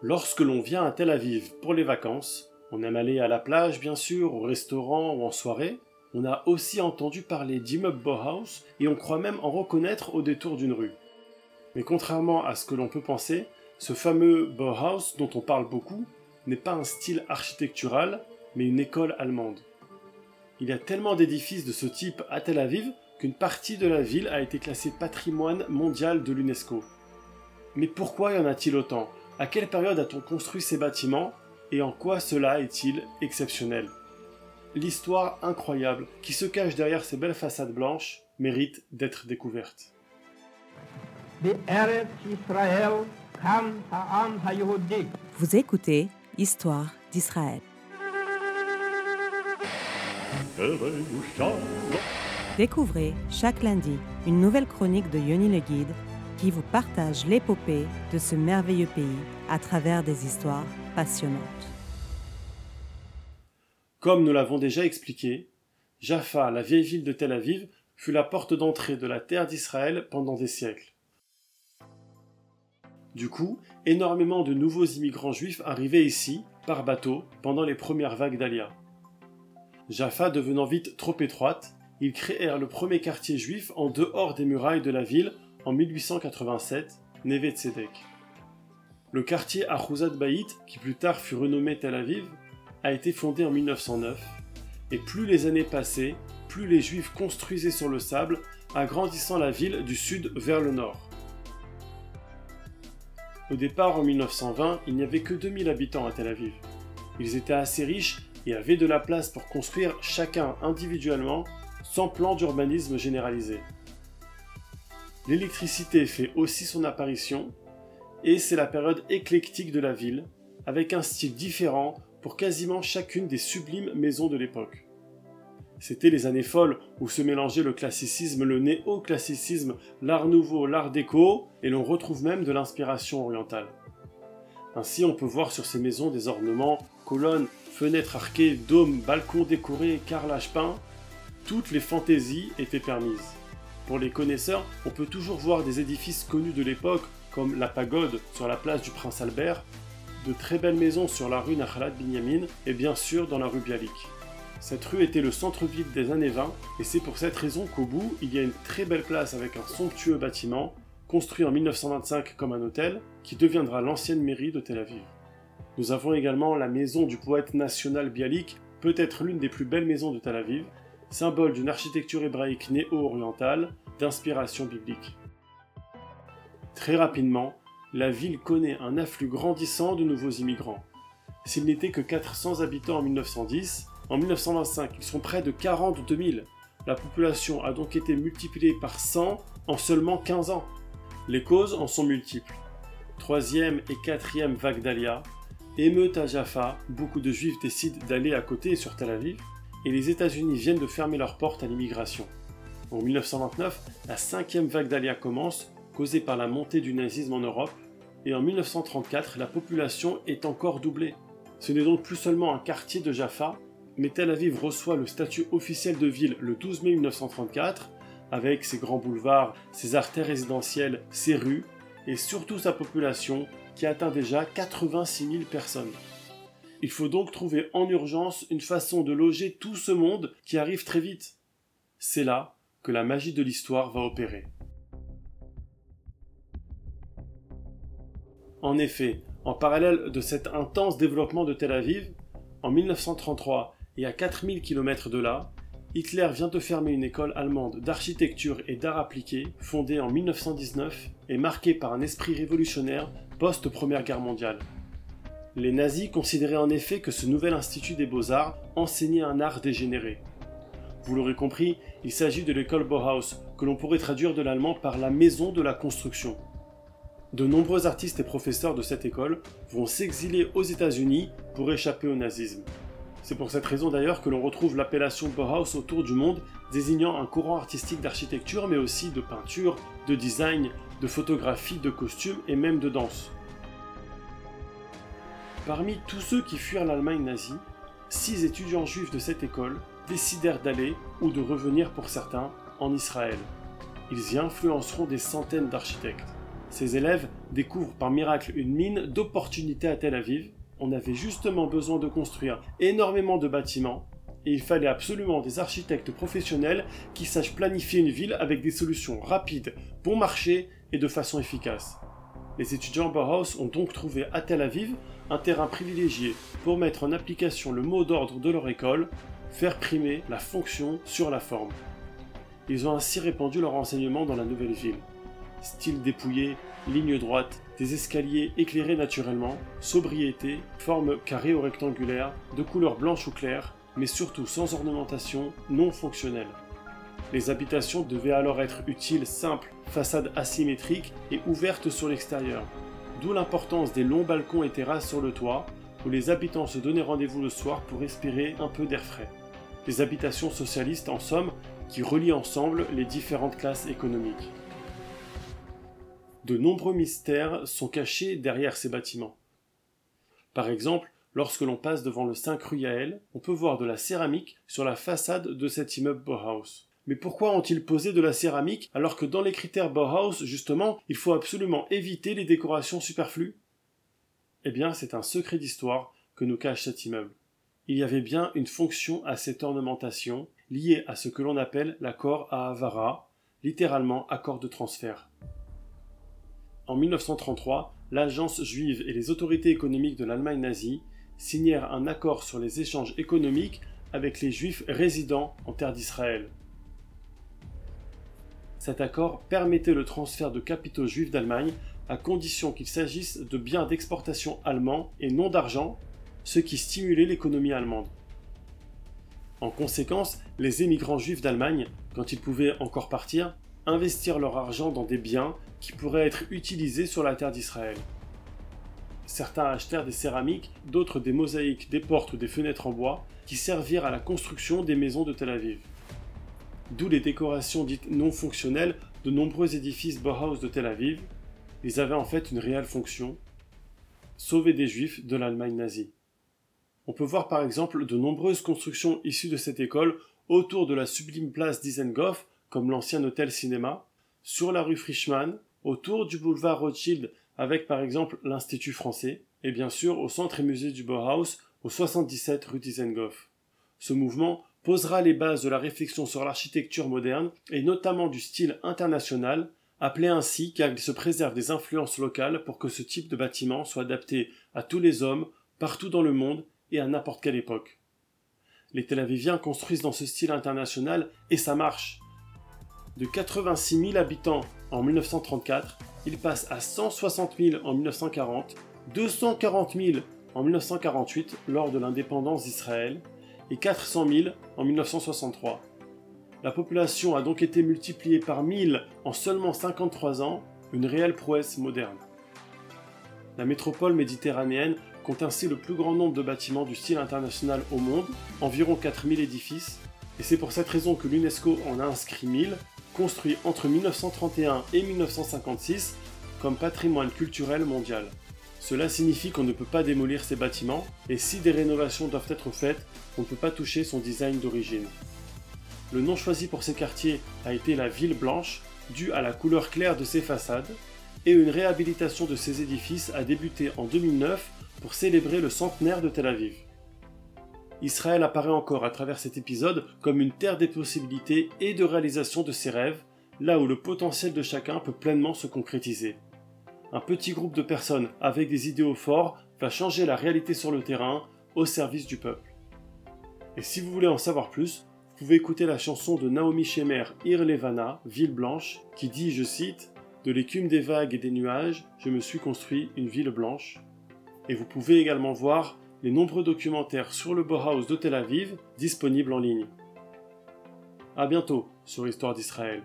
Lorsque l'on vient à Tel Aviv pour les vacances, on aime aller à la plage bien sûr, au restaurant ou en soirée, on a aussi entendu parler d'immeubles Bauhaus et on croit même en reconnaître au détour d'une rue. Mais contrairement à ce que l'on peut penser, ce fameux Bauhaus dont on parle beaucoup n'est pas un style architectural, mais une école allemande. Il y a tellement d'édifices de ce type à Tel Aviv qu'une partie de la ville a été classée patrimoine mondial de l'UNESCO. Mais pourquoi y en a-t-il autant? À quelle période a-t-on construit ces bâtiments et en quoi cela est-il exceptionnel? L'histoire incroyable qui se cache derrière ces belles façades blanches mérite d'être découverte. Vous écoutez Histoire d'Israël. Découvrez chaque lundi une nouvelle chronique de Yoni le Guide qui vous partage l'épopée de ce merveilleux pays à travers des histoires passionnantes. Comme nous l'avons déjà expliqué, Jaffa, la vieille ville de Tel Aviv, fut la porte d'entrée de la terre d'Israël pendant des siècles. Du coup, énormément de nouveaux immigrants juifs arrivaient ici, par bateau, pendant les premières vagues d'Alia. Jaffa devenant vite trop étroite, ils créèrent le premier quartier juif en dehors des murailles de la ville en 1887, Neve Tzedek. Le quartier Ahuzat Baït, qui plus tard fut renommé Tel Aviv, a été fondé en 1909, et plus les années passaient, plus les Juifs construisaient sur le sable, agrandissant la ville du sud vers le nord. Au départ, en 1920, il n'y avait que 2000 habitants à Tel Aviv. Ils étaient assez riches et avaient de la place pour construire chacun individuellement, sans plan d'urbanisme généralisé. L'électricité fait aussi son apparition, et c'est la période éclectique de la ville, avec un style différent pour quasiment chacune des sublimes maisons de l'époque. C'était les années folles où se mélangeait le classicisme, le néo-classicisme, l'art nouveau, l'art déco, et l'on retrouve même de l'inspiration orientale. Ainsi, on peut voir sur ces maisons des ornements, colonnes, fenêtres arquées, dômes, balcons décorés, carrelages peints. Toutes les fantaisies étaient permises. Pour les connaisseurs, on peut toujours voir des édifices connus de l'époque, comme la pagode sur la place du Prince Albert, de très belles maisons sur la rue Nahalat Binyamin et bien sûr dans la rue Bialik. Cette rue était le centre-ville des années 20 et c'est pour cette raison qu'au bout, il y a une très belle place avec un somptueux bâtiment, construit en 1925 comme un hôtel, qui deviendra l'ancienne mairie de Tel Aviv. Nous avons également la maison du poète national Bialik, peut-être l'une des plus belles maisons de Tel Aviv, symbole d'une architecture hébraïque néo-orientale d'inspiration biblique. Très rapidement, la ville connaît un afflux grandissant de nouveaux immigrants. S'il n'était que 400 habitants en 1910, en 1925 ils sont près de 42 000. La population a donc été multipliée par 100 en seulement 15 ans. Les causes en sont multiples. Troisième et quatrième vague d'Alia, émeute à Jaffa, beaucoup de juifs décident d'aller à côté sur Tel Aviv, et les États-Unis viennent de fermer leurs portes à l'immigration. En 1929, la cinquième vague d'Alia commence, causée par la montée du nazisme en Europe, et en 1934, la population est encore doublée. Ce n'est donc plus seulement un quartier de Jaffa, mais Tel Aviv reçoit le statut officiel de ville le 12 mai 1934, avec ses grands boulevards, ses artères résidentielles, ses rues, et surtout sa population qui atteint déjà 86 000 personnes. Il faut donc trouver en urgence une façon de loger tout ce monde qui arrive très vite. C'est là que la magie de l'histoire va opérer. En effet, en parallèle de cet intense développement de Tel Aviv, en 1933 et à 4000 km de là, Hitler vient de fermer une école allemande d'architecture et d'art appliqué fondée en 1919 et marquée par un esprit révolutionnaire post-Première Guerre mondiale. Les nazis considéraient en effet que ce nouvel institut des beaux-arts enseignait un art dégénéré. Vous l'aurez compris, il s'agit de l'école Bauhaus, que l'on pourrait traduire de l'allemand par la maison de la construction. De nombreux artistes et professeurs de cette école vont s'exiler aux États-Unis pour échapper au nazisme. C'est pour cette raison d'ailleurs que l'on retrouve l'appellation Bauhaus autour du monde, désignant un courant artistique d'architecture, mais aussi de peinture, de design, de photographie, de costume et même de danse. Parmi tous ceux qui fuirent l'Allemagne nazie, six étudiants juifs de cette école décidèrent d'aller, ou de revenir pour certains, en Israël. Ils y influenceront des centaines d'architectes. Ces élèves découvrent par miracle une mine d'opportunités à Tel Aviv. On avait justement besoin de construire énormément de bâtiments et il fallait absolument des architectes professionnels qui sachent planifier une ville avec des solutions rapides, bon marché et de façon efficace. Les étudiants Bauhaus ont donc trouvé à Tel Aviv un terrain privilégié pour mettre en application le mot d'ordre de leur école, faire primer la fonction sur la forme. Ils ont ainsi répandu leur enseignement dans la nouvelle ville. Style dépouillé, ligne droite, des escaliers éclairés naturellement, sobriété, forme carrée ou rectangulaire, de couleur blanche ou claire, mais surtout sans ornementation, non fonctionnelle. Les habitations devaient alors être utiles, simples, façades asymétriques et ouvertes sur l'extérieur. D'où l'importance des longs balcons et terrasses sur le toit, où les habitants se donnaient rendez-vous le soir pour respirer un peu d'air frais. Des habitations socialistes, en somme, qui relient ensemble les différentes classes économiques. De nombreux mystères sont cachés derrière ces bâtiments. Par exemple, lorsque l'on passe devant le 5 rue Yael, on peut voir de la céramique sur la façade de cet immeuble Bauhaus. Mais pourquoi ont-ils posé de la céramique alors que dans les critères Bauhaus, justement, il faut absolument éviter les décorations superflues? Eh bien, c'est un secret d'histoire que nous cache cet immeuble. Il y avait bien une fonction à cette ornementation liée à ce que l'on appelle l'accord à Avara, littéralement accord de transfert. En 1933, l'agence juive et les autorités économiques de l'Allemagne nazie signèrent un accord sur les échanges économiques avec les juifs résidant en terre d'Israël. Cet accord permettait le transfert de capitaux juifs d'Allemagne à condition qu'il s'agisse de biens d'exportation allemands et non d'argent, ce qui stimulait l'économie allemande. En conséquence, les émigrants juifs d'Allemagne, quand ils pouvaient encore partir, investirent leur argent dans des biens qui pourraient être utilisés sur la terre d'Israël. Certains achetèrent des céramiques, d'autres des mosaïques, des portes ou des fenêtres en bois, qui servirent à la construction des maisons de Tel Aviv d'où les décorations dites non fonctionnelles de nombreux édifices Bauhaus de Tel Aviv. Ils avaient en fait une réelle fonction, sauver des juifs de l'Allemagne nazie. On peut voir par exemple de nombreuses constructions issues de cette école autour de la sublime place d'Isengoff, comme l'ancien hôtel cinéma, sur la rue Frischmann, autour du boulevard Rothschild, avec par exemple l'Institut français, et bien sûr au centre et musée du Bauhaus, au 77 rue d'Isengoff. Ce mouvement posera les bases de la réflexion sur l'architecture moderne et notamment du style international, appelé ainsi car il se préserve des influences locales pour que ce type de bâtiment soit adapté à tous les hommes, partout dans le monde et à n'importe quelle époque. Les Tel Aviviens construisent dans ce style international et ça marche. De 86 000 habitants en 1934, ils passent à 160 000 en 1940, 240 000 en 1948 lors de l'indépendance d'Israël et 400 000 en 1963. La population a donc été multipliée par 1000 en seulement 53 ans, une réelle prouesse moderne. La métropole méditerranéenne compte ainsi le plus grand nombre de bâtiments du style international au monde, environ 4000 édifices, et c'est pour cette raison que l'UNESCO en a inscrit 1000, construits entre 1931 et 1956 comme patrimoine culturel mondial. Cela signifie qu'on ne peut pas démolir ces bâtiments, et si des rénovations doivent être faites, on ne peut pas toucher son design d'origine. Le nom choisi pour ces quartiers a été la Ville Blanche, dû à la couleur claire de ses façades, et une réhabilitation de ces édifices a débuté en 2009 pour célébrer le centenaire de Tel Aviv. Israël apparaît encore à travers cet épisode comme une terre des possibilités et de réalisation de ses rêves, là où le potentiel de chacun peut pleinement se concrétiser un petit groupe de personnes avec des idéaux forts va changer la réalité sur le terrain au service du peuple. Et si vous voulez en savoir plus, vous pouvez écouter la chanson de Naomi Shemer Ir Levana, Ville Blanche, qui dit, je cite, De l'écume des vagues et des nuages, je me suis construit une ville blanche. Et vous pouvez également voir les nombreux documentaires sur le Bauhaus de Tel Aviv disponibles en ligne. A bientôt sur Histoire d'Israël.